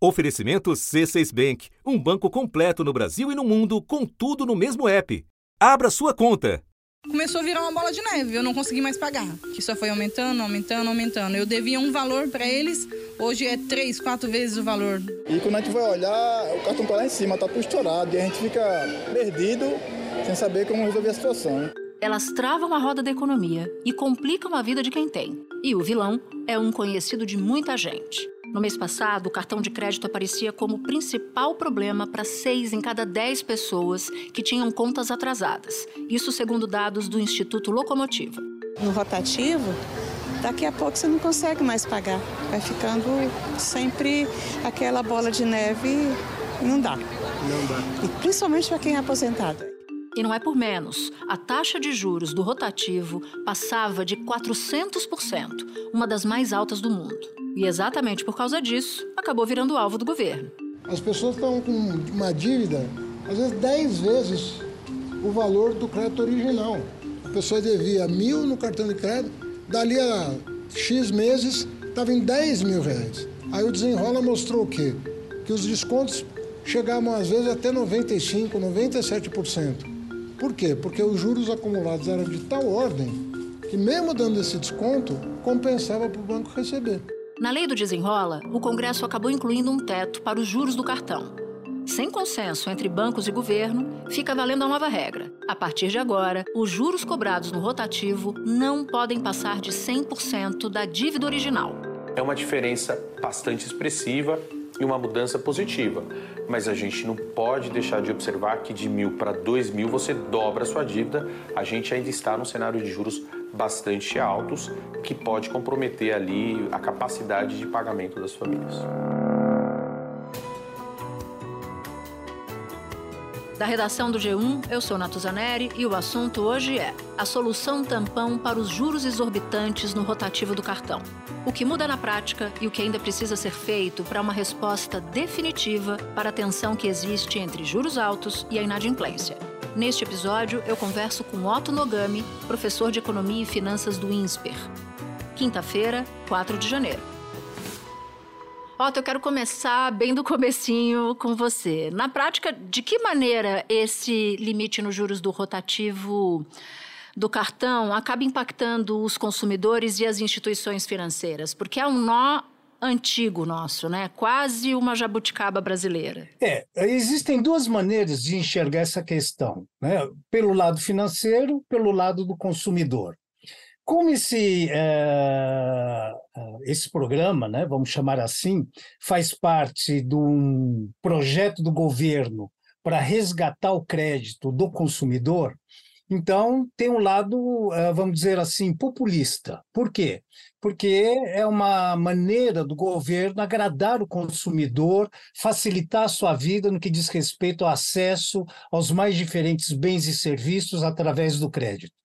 Oferecimento C6 Bank, um banco completo no Brasil e no mundo, com tudo no mesmo app. Abra sua conta. Começou a virar uma bola de neve, eu não consegui mais pagar. Que só foi aumentando, aumentando, aumentando. Eu devia um valor para eles, hoje é três, quatro vezes o valor. E quando a gente vai olhar, o cartão tá lá em cima, tá tudo estourado e a gente fica perdido sem saber como resolver a situação. Elas travam a roda da economia e complicam a vida de quem tem. E o vilão é um conhecido de muita gente. No mês passado, o cartão de crédito aparecia como o principal problema para seis em cada dez pessoas que tinham contas atrasadas. Isso segundo dados do Instituto Locomotiva. No rotativo, daqui a pouco você não consegue mais pagar. Vai ficando sempre aquela bola de neve e não dá. Não dá. E principalmente para quem é aposentado. E não é por menos. A taxa de juros do rotativo passava de 400%, uma das mais altas do mundo. E exatamente por causa disso, acabou virando alvo do governo. As pessoas estão com uma dívida, às vezes 10 vezes o valor do crédito original. A pessoa devia mil no cartão de crédito, dali a X meses estava em 10 mil reais. Aí o desenrola mostrou o quê? Que os descontos chegavam às vezes até 95%, 97%. Por quê? Porque os juros acumulados eram de tal ordem que, mesmo dando esse desconto, compensava para o banco receber. Na lei do desenrola, o Congresso acabou incluindo um teto para os juros do cartão. Sem consenso entre bancos e governo, fica valendo a nova regra. A partir de agora, os juros cobrados no rotativo não podem passar de 100% da dívida original. É uma diferença bastante expressiva e uma mudança positiva. Mas a gente não pode deixar de observar que de mil para dois mil você dobra a sua dívida. A gente ainda está num cenário de juros bastante altos que pode comprometer ali a capacidade de pagamento das famílias. Da redação do G1, eu sou Natuzaneri e o assunto hoje é a solução tampão para os juros exorbitantes no rotativo do cartão. O que muda na prática e o que ainda precisa ser feito para uma resposta definitiva para a tensão que existe entre juros altos e a inadimplência. Neste episódio, eu converso com Otto Nogami, professor de Economia e Finanças do INSPER. Quinta-feira, 4 de janeiro. Otto, eu quero começar bem do comecinho com você. Na prática, de que maneira esse limite nos juros do rotativo do cartão acaba impactando os consumidores e as instituições financeiras? Porque é um nó antigo nosso, né? Quase uma jabuticaba brasileira. É, existem duas maneiras de enxergar essa questão, né? Pelo lado financeiro, pelo lado do consumidor. Como esse, é, esse programa, né, vamos chamar assim, faz parte de um projeto do governo para resgatar o crédito do consumidor, então, tem um lado, eh, vamos dizer assim, populista. Por quê? Porque é uma maneira do governo agradar o consumidor, facilitar a sua vida no que diz respeito ao acesso aos mais diferentes bens e serviços através do crédito.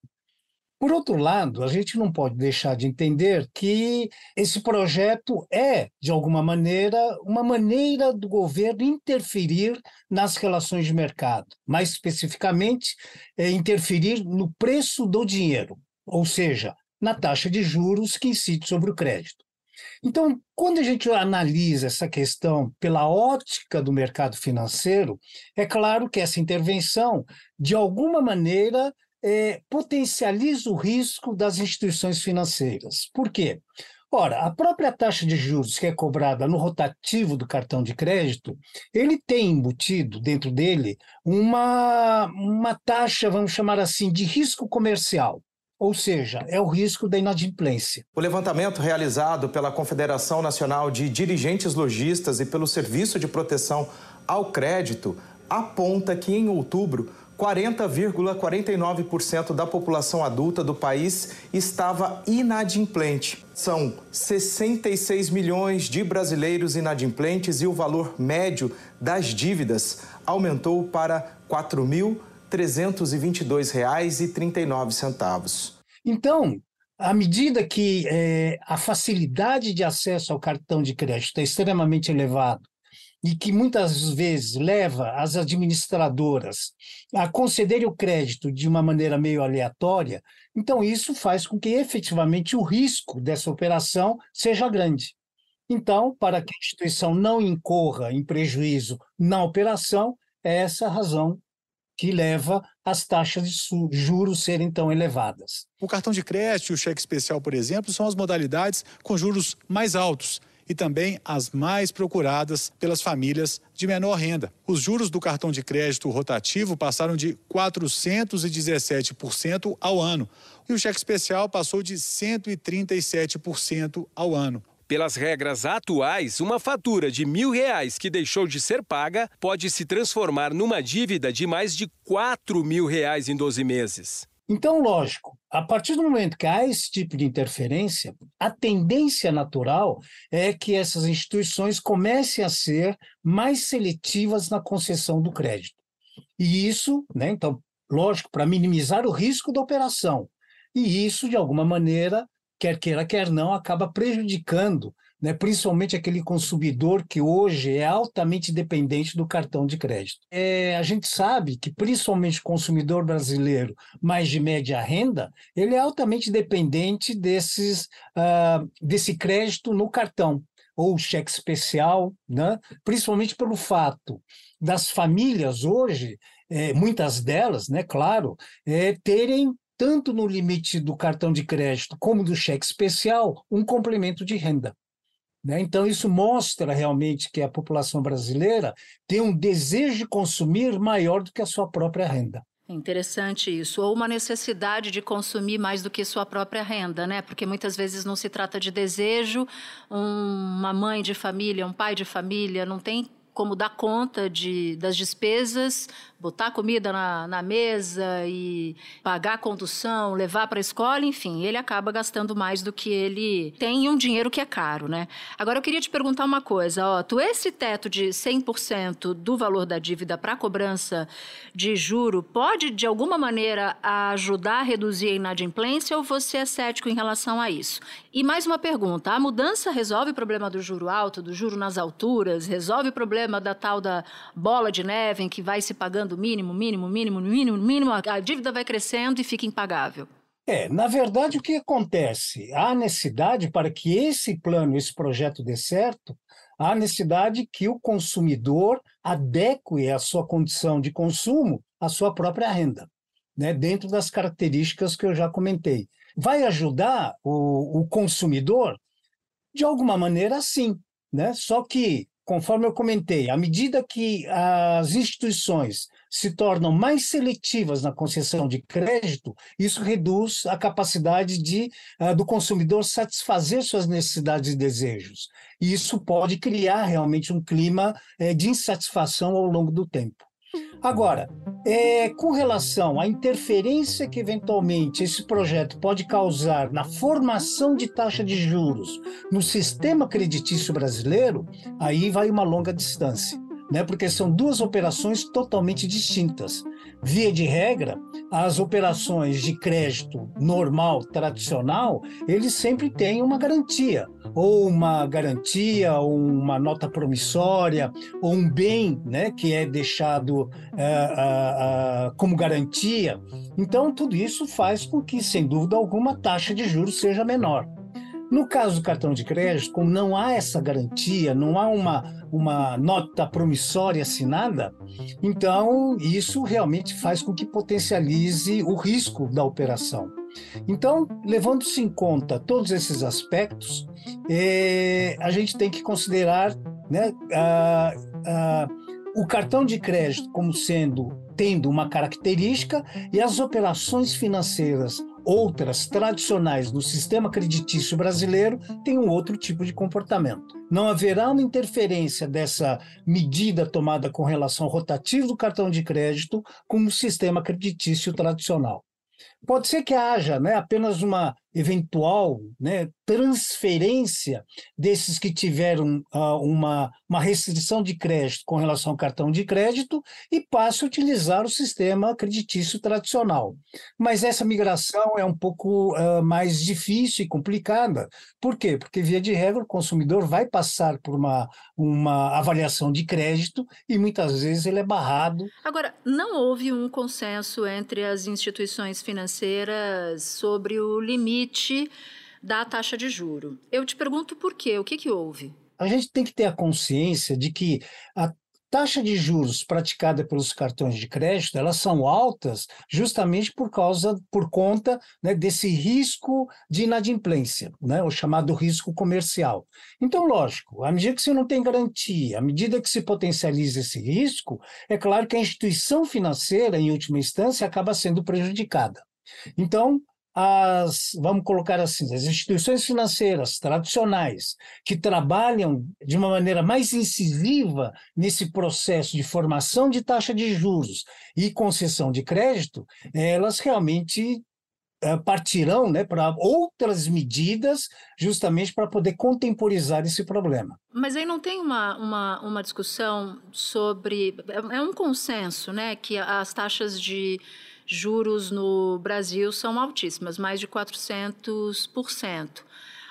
Por outro lado, a gente não pode deixar de entender que esse projeto é, de alguma maneira, uma maneira do governo interferir nas relações de mercado, mais especificamente, é interferir no preço do dinheiro, ou seja, na taxa de juros que incide sobre o crédito. Então, quando a gente analisa essa questão pela ótica do mercado financeiro, é claro que essa intervenção, de alguma maneira, é, potencializa o risco das instituições financeiras. Por quê? Ora, a própria taxa de juros que é cobrada no rotativo do cartão de crédito, ele tem embutido dentro dele uma, uma taxa, vamos chamar assim, de risco comercial. Ou seja, é o risco da inadimplência. O levantamento realizado pela Confederação Nacional de Dirigentes Logistas e pelo Serviço de Proteção ao Crédito aponta que em outubro 40,49% da população adulta do país estava inadimplente. São 66 milhões de brasileiros inadimplentes e o valor médio das dívidas aumentou para R$ 4.322,39. Então, à medida que é, a facilidade de acesso ao cartão de crédito é extremamente elevado e que muitas vezes leva as administradoras a concederem o crédito de uma maneira meio aleatória, então isso faz com que efetivamente o risco dessa operação seja grande. Então, para que a instituição não incorra em prejuízo na operação, é essa a razão que leva as taxas de juros serem tão elevadas. O cartão de crédito e o cheque especial, por exemplo, são as modalidades com juros mais altos e também as mais procuradas pelas famílias de menor renda. Os juros do cartão de crédito rotativo passaram de 417% ao ano e o cheque especial passou de 137% ao ano. Pelas regras atuais, uma fatura de mil reais que deixou de ser paga pode se transformar numa dívida de mais de quatro mil reais em 12 meses. Então, lógico, a partir do momento que há esse tipo de interferência, a tendência natural é que essas instituições comecem a ser mais seletivas na concessão do crédito. E isso, né, então, lógico, para minimizar o risco da operação. E isso, de alguma maneira, quer queira, quer não, acaba prejudicando, né, principalmente aquele consumidor que hoje é altamente dependente do cartão de crédito. É, a gente sabe que, principalmente o consumidor brasileiro mais de média renda, ele é altamente dependente desses, uh, desse crédito no cartão ou cheque especial, né? principalmente pelo fato das famílias hoje, é, muitas delas, né, claro, é, terem tanto no limite do cartão de crédito como do cheque especial, um complemento de renda. Né? Então, isso mostra realmente que a população brasileira tem um desejo de consumir maior do que a sua própria renda. É interessante isso, ou uma necessidade de consumir mais do que sua própria renda, né? Porque muitas vezes não se trata de desejo. uma mãe de família, um pai de família não tem como dar conta de, das despesas, botar comida na, na mesa e pagar a condução, levar para a escola, enfim, ele acaba gastando mais do que ele tem um dinheiro que é caro, né? Agora eu queria te perguntar uma coisa, ó, tu esse teto de 100% do valor da dívida para cobrança de juro pode de alguma maneira ajudar a reduzir a inadimplência ou você é cético em relação a isso? E mais uma pergunta, a mudança resolve o problema do juro alto, do juro nas alturas, resolve o problema da tal da bola de neve em que vai se pagando mínimo, mínimo, mínimo, mínimo, mínimo, a dívida vai crescendo e fica impagável. É, na verdade, o que acontece? Há necessidade para que esse plano, esse projeto dê certo, há necessidade que o consumidor adeque a sua condição de consumo à sua própria renda, né, dentro das características que eu já comentei. Vai ajudar o, o consumidor? De alguma maneira, sim. Né? Só que, conforme eu comentei, à medida que as instituições se tornam mais seletivas na concessão de crédito, isso reduz a capacidade de, uh, do consumidor satisfazer suas necessidades e desejos. E isso pode criar realmente um clima uh, de insatisfação ao longo do tempo. Agora, é, com relação à interferência que eventualmente esse projeto pode causar na formação de taxa de juros no sistema creditício brasileiro, aí vai uma longa distância né? porque são duas operações totalmente distintas. Via de regra, as operações de crédito normal, tradicional, eles sempre têm uma garantia, ou uma garantia, ou uma nota promissória, ou um bem né, que é deixado é, como garantia. Então, tudo isso faz com que, sem dúvida alguma, a taxa de juros seja menor. No caso do cartão de crédito, como não há essa garantia, não há uma, uma nota promissória assinada, então isso realmente faz com que potencialize o risco da operação. Então, levando-se em conta todos esses aspectos, é, a gente tem que considerar né, a, a, o cartão de crédito como sendo tendo uma característica e as operações financeiras outras tradicionais no sistema creditício brasileiro têm um outro tipo de comportamento. Não haverá uma interferência dessa medida tomada com relação ao rotativo do cartão de crédito com o sistema creditício tradicional. Pode ser que haja né, apenas uma eventual né, transferência desses que tiveram uh, uma, uma restrição de crédito com relação ao cartão de crédito e passe a utilizar o sistema creditício tradicional. Mas essa migração é um pouco uh, mais difícil e complicada. Por quê? Porque, via de regra, o consumidor vai passar por uma, uma avaliação de crédito e muitas vezes ele é barrado. Agora, não houve um consenso entre as instituições financeiras sobre o limite limite da taxa de juro. Eu te pergunto por quê? O que, que houve? a gente tem que ter a consciência de que a taxa de juros praticada pelos cartões de crédito, elas são altas justamente por causa, por conta né, desse risco de inadimplência, né, o chamado risco comercial. Então, lógico, à medida que você não tem garantia, à medida que se potencializa esse risco, é claro que a instituição financeira, em última instância, acaba sendo prejudicada. Então, as, vamos colocar assim, as instituições financeiras tradicionais que trabalham de uma maneira mais incisiva nesse processo de formação de taxa de juros e concessão de crédito, elas realmente eh, partirão né, para outras medidas justamente para poder contemporizar esse problema. Mas aí não tem uma, uma, uma discussão sobre. É, é um consenso né, que as taxas de juros no Brasil são altíssimas, mais de 400%.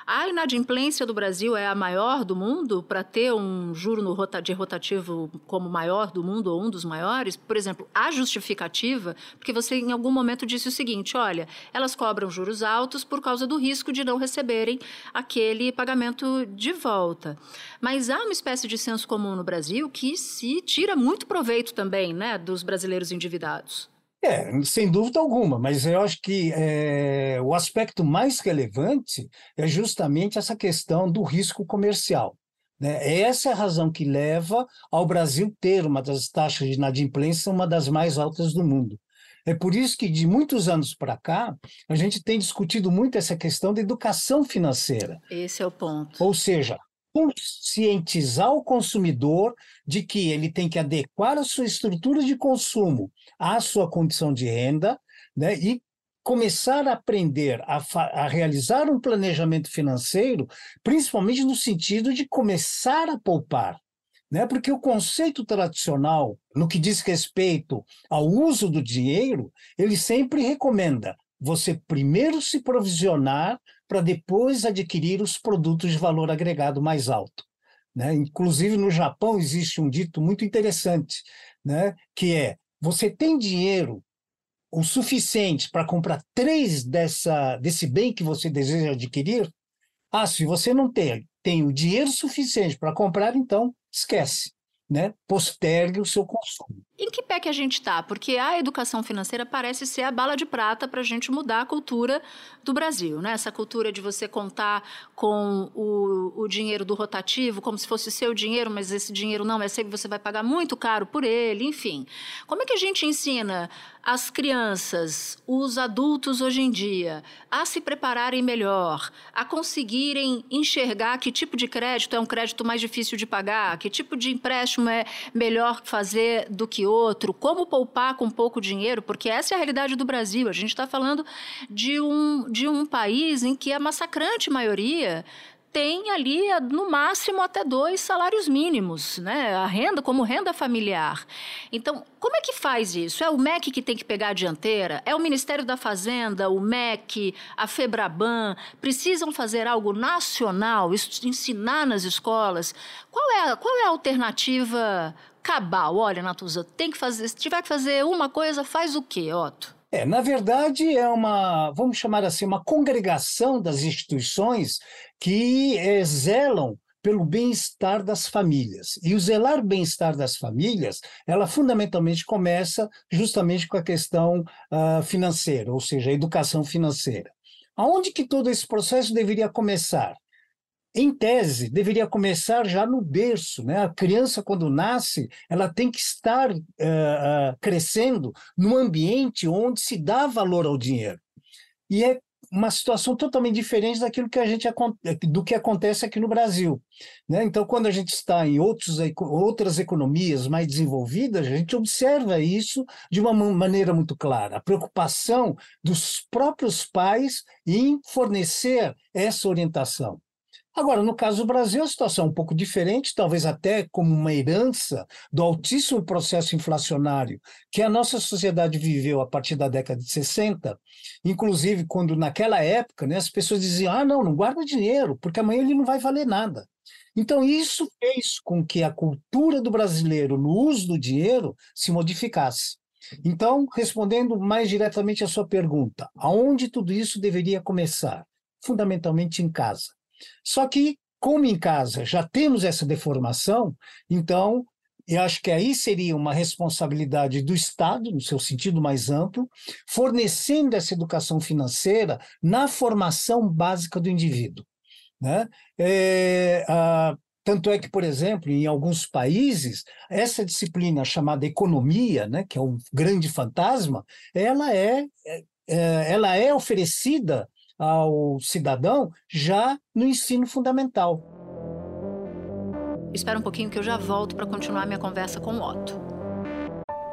A inadimplência do Brasil é a maior do mundo para ter um juro de rotativo como maior do mundo ou um dos maiores? Por exemplo, a justificativa, porque você em algum momento disse o seguinte: olha, elas cobram juros altos por causa do risco de não receberem aquele pagamento de volta. Mas há uma espécie de senso comum no Brasil que se tira muito proveito também né, dos brasileiros endividados. É, sem dúvida alguma, mas eu acho que é, o aspecto mais relevante é justamente essa questão do risco comercial. Né? Essa é a razão que leva ao Brasil ter uma das taxas de inadimplência, uma das mais altas do mundo. É por isso que, de muitos anos para cá, a gente tem discutido muito essa questão da educação financeira. Esse é o ponto. Ou seja, conscientizar o consumidor de que ele tem que adequar a sua estrutura de consumo à sua condição de renda, né, e começar a aprender a, a, realizar um planejamento financeiro, principalmente no sentido de começar a poupar. Né? Porque o conceito tradicional, no que diz respeito ao uso do dinheiro, ele sempre recomenda você primeiro se provisionar para depois adquirir os produtos de valor agregado mais alto. Né? Inclusive, no Japão, existe um dito muito interessante, né? que é: você tem dinheiro o suficiente para comprar três dessa, desse bem que você deseja adquirir? Ah, se você não tem, tem o dinheiro suficiente para comprar, então esquece né, postergue o seu consumo. Em que pé que a gente está? Porque a educação financeira parece ser a bala de prata para a gente mudar a cultura do Brasil, né? Essa cultura de você contar com o, o dinheiro do rotativo como se fosse seu dinheiro, mas esse dinheiro não é seu, você vai pagar muito caro por ele, enfim. Como é que a gente ensina as crianças, os adultos hoje em dia, a se prepararem melhor, a conseguirem enxergar que tipo de crédito é um crédito mais difícil de pagar, que tipo de empréstimo é melhor fazer do que outro, como poupar com pouco dinheiro, porque essa é a realidade do Brasil. A gente está falando de um, de um país em que a massacrante maioria tem ali no máximo até dois salários mínimos, né? A renda como renda familiar. Então, como é que faz isso? É o MEC que tem que pegar a dianteira? É o Ministério da Fazenda, o MEC, a Febraban precisam fazer algo nacional, ensinar nas escolas? Qual é a, qual é a alternativa cabal? Olha, Natuza, tem que fazer, se tiver que fazer uma coisa, faz o quê, Otto? É, na verdade, é uma, vamos chamar assim, uma congregação das instituições que é, zelam pelo bem-estar das famílias. E o zelar bem-estar das famílias, ela fundamentalmente começa justamente com a questão uh, financeira, ou seja, a educação financeira. Aonde que todo esse processo deveria começar? Em tese, deveria começar já no berço. Né? A criança, quando nasce, ela tem que estar uh, uh, crescendo num ambiente onde se dá valor ao dinheiro. E é uma situação totalmente diferente daquilo que a gente do que acontece aqui no Brasil. Né? Então, quando a gente está em outros, outras economias mais desenvolvidas, a gente observa isso de uma maneira muito clara. A preocupação dos próprios pais em fornecer essa orientação. Agora, no caso do Brasil, a situação é um pouco diferente, talvez até como uma herança do altíssimo processo inflacionário que a nossa sociedade viveu a partir da década de 60, inclusive quando naquela época né, as pessoas diziam: ah, não, não guarda dinheiro, porque amanhã ele não vai valer nada. Então, isso fez com que a cultura do brasileiro no uso do dinheiro se modificasse. Então, respondendo mais diretamente à sua pergunta, aonde tudo isso deveria começar? Fundamentalmente em casa. Só que como em casa já temos essa deformação, então eu acho que aí seria uma responsabilidade do Estado, no seu sentido mais amplo, fornecendo essa educação financeira na formação básica do indivíduo. Né? É, a, tanto é que, por exemplo, em alguns países, essa disciplina chamada economia, né, que é um grande fantasma, ela é, é, é ela é oferecida ao cidadão já no ensino fundamental. Espera um pouquinho que eu já volto para continuar minha conversa com o Otto.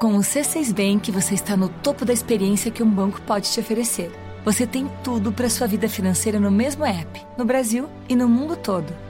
Com o C6 Bank, você está no topo da experiência que um banco pode te oferecer. Você tem tudo para sua vida financeira no mesmo app, no Brasil e no mundo todo.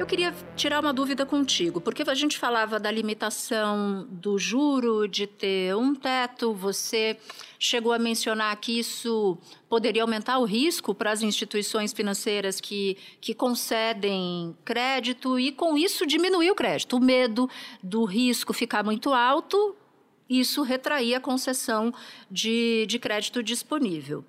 Eu queria tirar uma dúvida contigo, porque a gente falava da limitação do juro, de ter um teto, você chegou a mencionar que isso poderia aumentar o risco para as instituições financeiras que, que concedem crédito e, com isso, diminuir o crédito. O medo do risco ficar muito alto isso retraía a concessão de, de crédito disponível.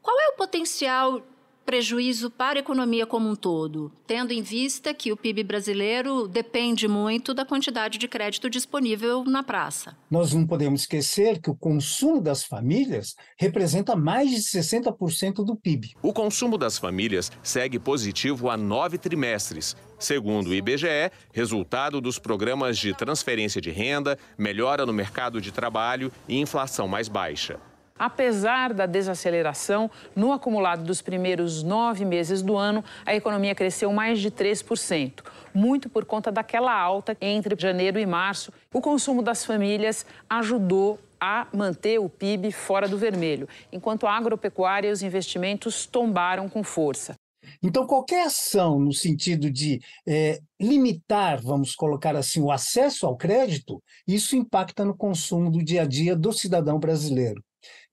Qual é o potencial prejuízo para a economia como um todo, tendo em vista que o PIB brasileiro depende muito da quantidade de crédito disponível na praça. Nós não podemos esquecer que o consumo das famílias representa mais de 60% do PIB. O consumo das famílias segue positivo há nove trimestres, Segundo o IBGE, resultado dos programas de transferência de renda, melhora no mercado de trabalho e inflação mais baixa. Apesar da desaceleração, no acumulado dos primeiros nove meses do ano, a economia cresceu mais de 3%, muito por conta daquela alta entre janeiro e março. O consumo das famílias ajudou a manter o PIB fora do vermelho, enquanto a agropecuária e os investimentos tombaram com força. Então, qualquer ação no sentido de é, limitar, vamos colocar assim, o acesso ao crédito, isso impacta no consumo do dia a dia do cidadão brasileiro.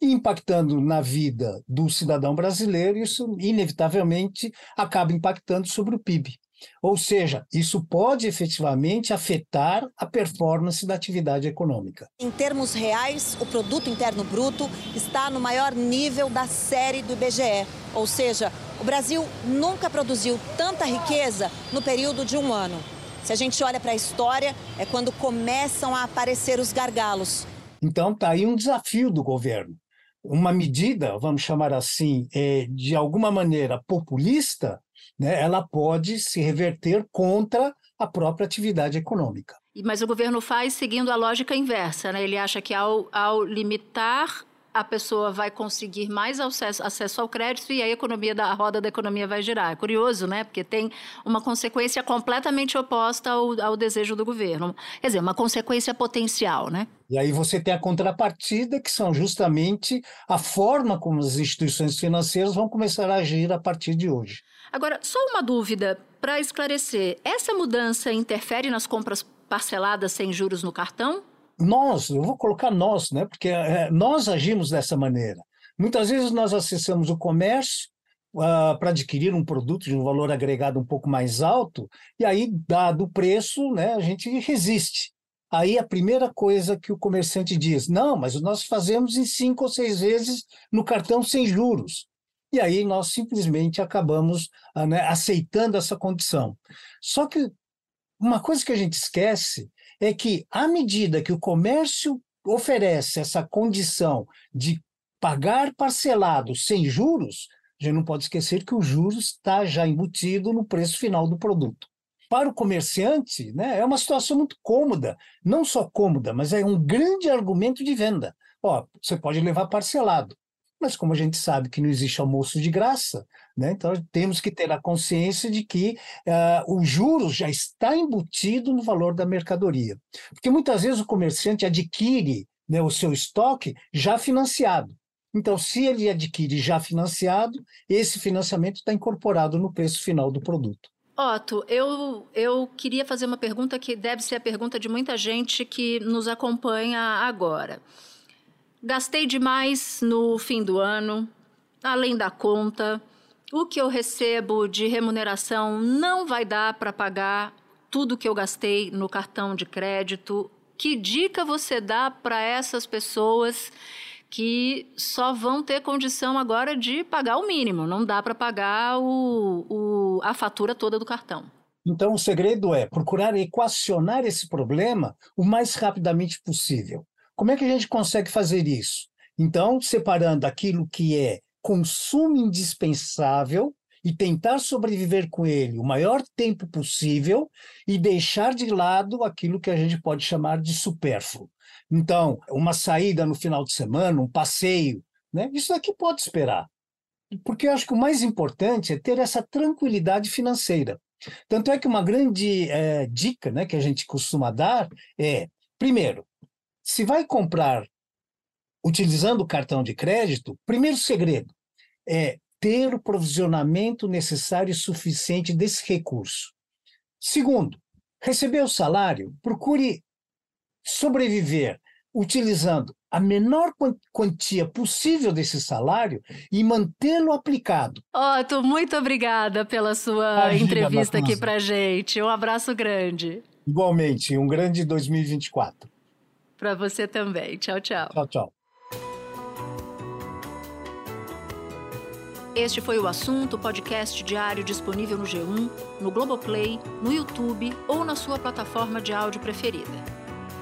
E impactando na vida do cidadão brasileiro, isso inevitavelmente acaba impactando sobre o PIB. Ou seja, isso pode efetivamente afetar a performance da atividade econômica. Em termos reais, o produto interno bruto está no maior nível da série do IBGE, ou seja, o Brasil nunca produziu tanta riqueza no período de um ano. Se a gente olha para a história, é quando começam a aparecer os gargalos. Então, está aí um desafio do governo. Uma medida, vamos chamar assim, é, de alguma maneira populista, né, ela pode se reverter contra a própria atividade econômica. Mas o governo faz seguindo a lógica inversa, né? Ele acha que ao, ao limitar a pessoa vai conseguir mais acesso, acesso, ao crédito e a economia da a roda da economia vai girar. É curioso, né? Porque tem uma consequência completamente oposta ao, ao, desejo do governo. Quer dizer, uma consequência potencial, né? E aí você tem a contrapartida, que são justamente a forma como as instituições financeiras vão começar a agir a partir de hoje. Agora, só uma dúvida para esclarecer: essa mudança interfere nas compras parceladas sem juros no cartão? Nós, eu vou colocar nós, né? Porque é, nós agimos dessa maneira. Muitas vezes nós acessamos o comércio uh, para adquirir um produto de um valor agregado um pouco mais alto, e aí, dado o preço, né, a gente resiste. Aí a primeira coisa que o comerciante diz: não, mas nós fazemos em cinco ou seis vezes no cartão sem juros. E aí nós simplesmente acabamos ah, né, aceitando essa condição. Só que uma coisa que a gente esquece é que, à medida que o comércio oferece essa condição de pagar parcelado sem juros, a gente não pode esquecer que o juros está já embutido no preço final do produto. Para o comerciante, né, é uma situação muito cômoda, não só cômoda, mas é um grande argumento de venda. Ó, você pode levar parcelado mas como a gente sabe que não existe almoço de graça, né? então temos que ter a consciência de que uh, o juros já está embutido no valor da mercadoria. Porque muitas vezes o comerciante adquire né, o seu estoque já financiado. Então, se ele adquire já financiado, esse financiamento está incorporado no preço final do produto. Otto, eu, eu queria fazer uma pergunta que deve ser a pergunta de muita gente que nos acompanha agora. Gastei demais no fim do ano, além da conta. O que eu recebo de remuneração não vai dar para pagar tudo que eu gastei no cartão de crédito. Que dica você dá para essas pessoas que só vão ter condição agora de pagar o mínimo? Não dá para pagar o, o, a fatura toda do cartão. Então, o segredo é procurar equacionar esse problema o mais rapidamente possível. Como é que a gente consegue fazer isso? Então, separando aquilo que é consumo indispensável e tentar sobreviver com ele o maior tempo possível e deixar de lado aquilo que a gente pode chamar de supérfluo. Então, uma saída no final de semana, um passeio, né? isso daqui pode esperar. Porque eu acho que o mais importante é ter essa tranquilidade financeira. Tanto é que uma grande é, dica né, que a gente costuma dar é, primeiro, se vai comprar utilizando o cartão de crédito, primeiro segredo é ter o provisionamento necessário e suficiente desse recurso. Segundo, receber o salário, procure sobreviver utilizando a menor quantia possível desse salário e mantê-lo aplicado. Otto, muito obrigada pela sua Imagina, entrevista aqui para gente. Um abraço grande. Igualmente, um grande 2024. Para você também. Tchau, tchau. Tchau, tchau. Este foi o assunto podcast diário disponível no G1, no Globoplay, no YouTube ou na sua plataforma de áudio preferida.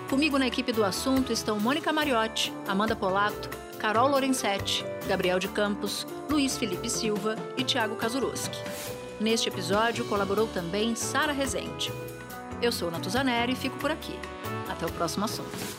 Comigo na equipe do assunto estão Mônica Mariotti, Amanda Polato, Carol Lorenzetti, Gabriel de Campos, Luiz Felipe Silva e Tiago Kazuroski. Neste episódio colaborou também Sara Rezende. Eu sou Natuzaneri e fico por aqui. Até o próximo assunto.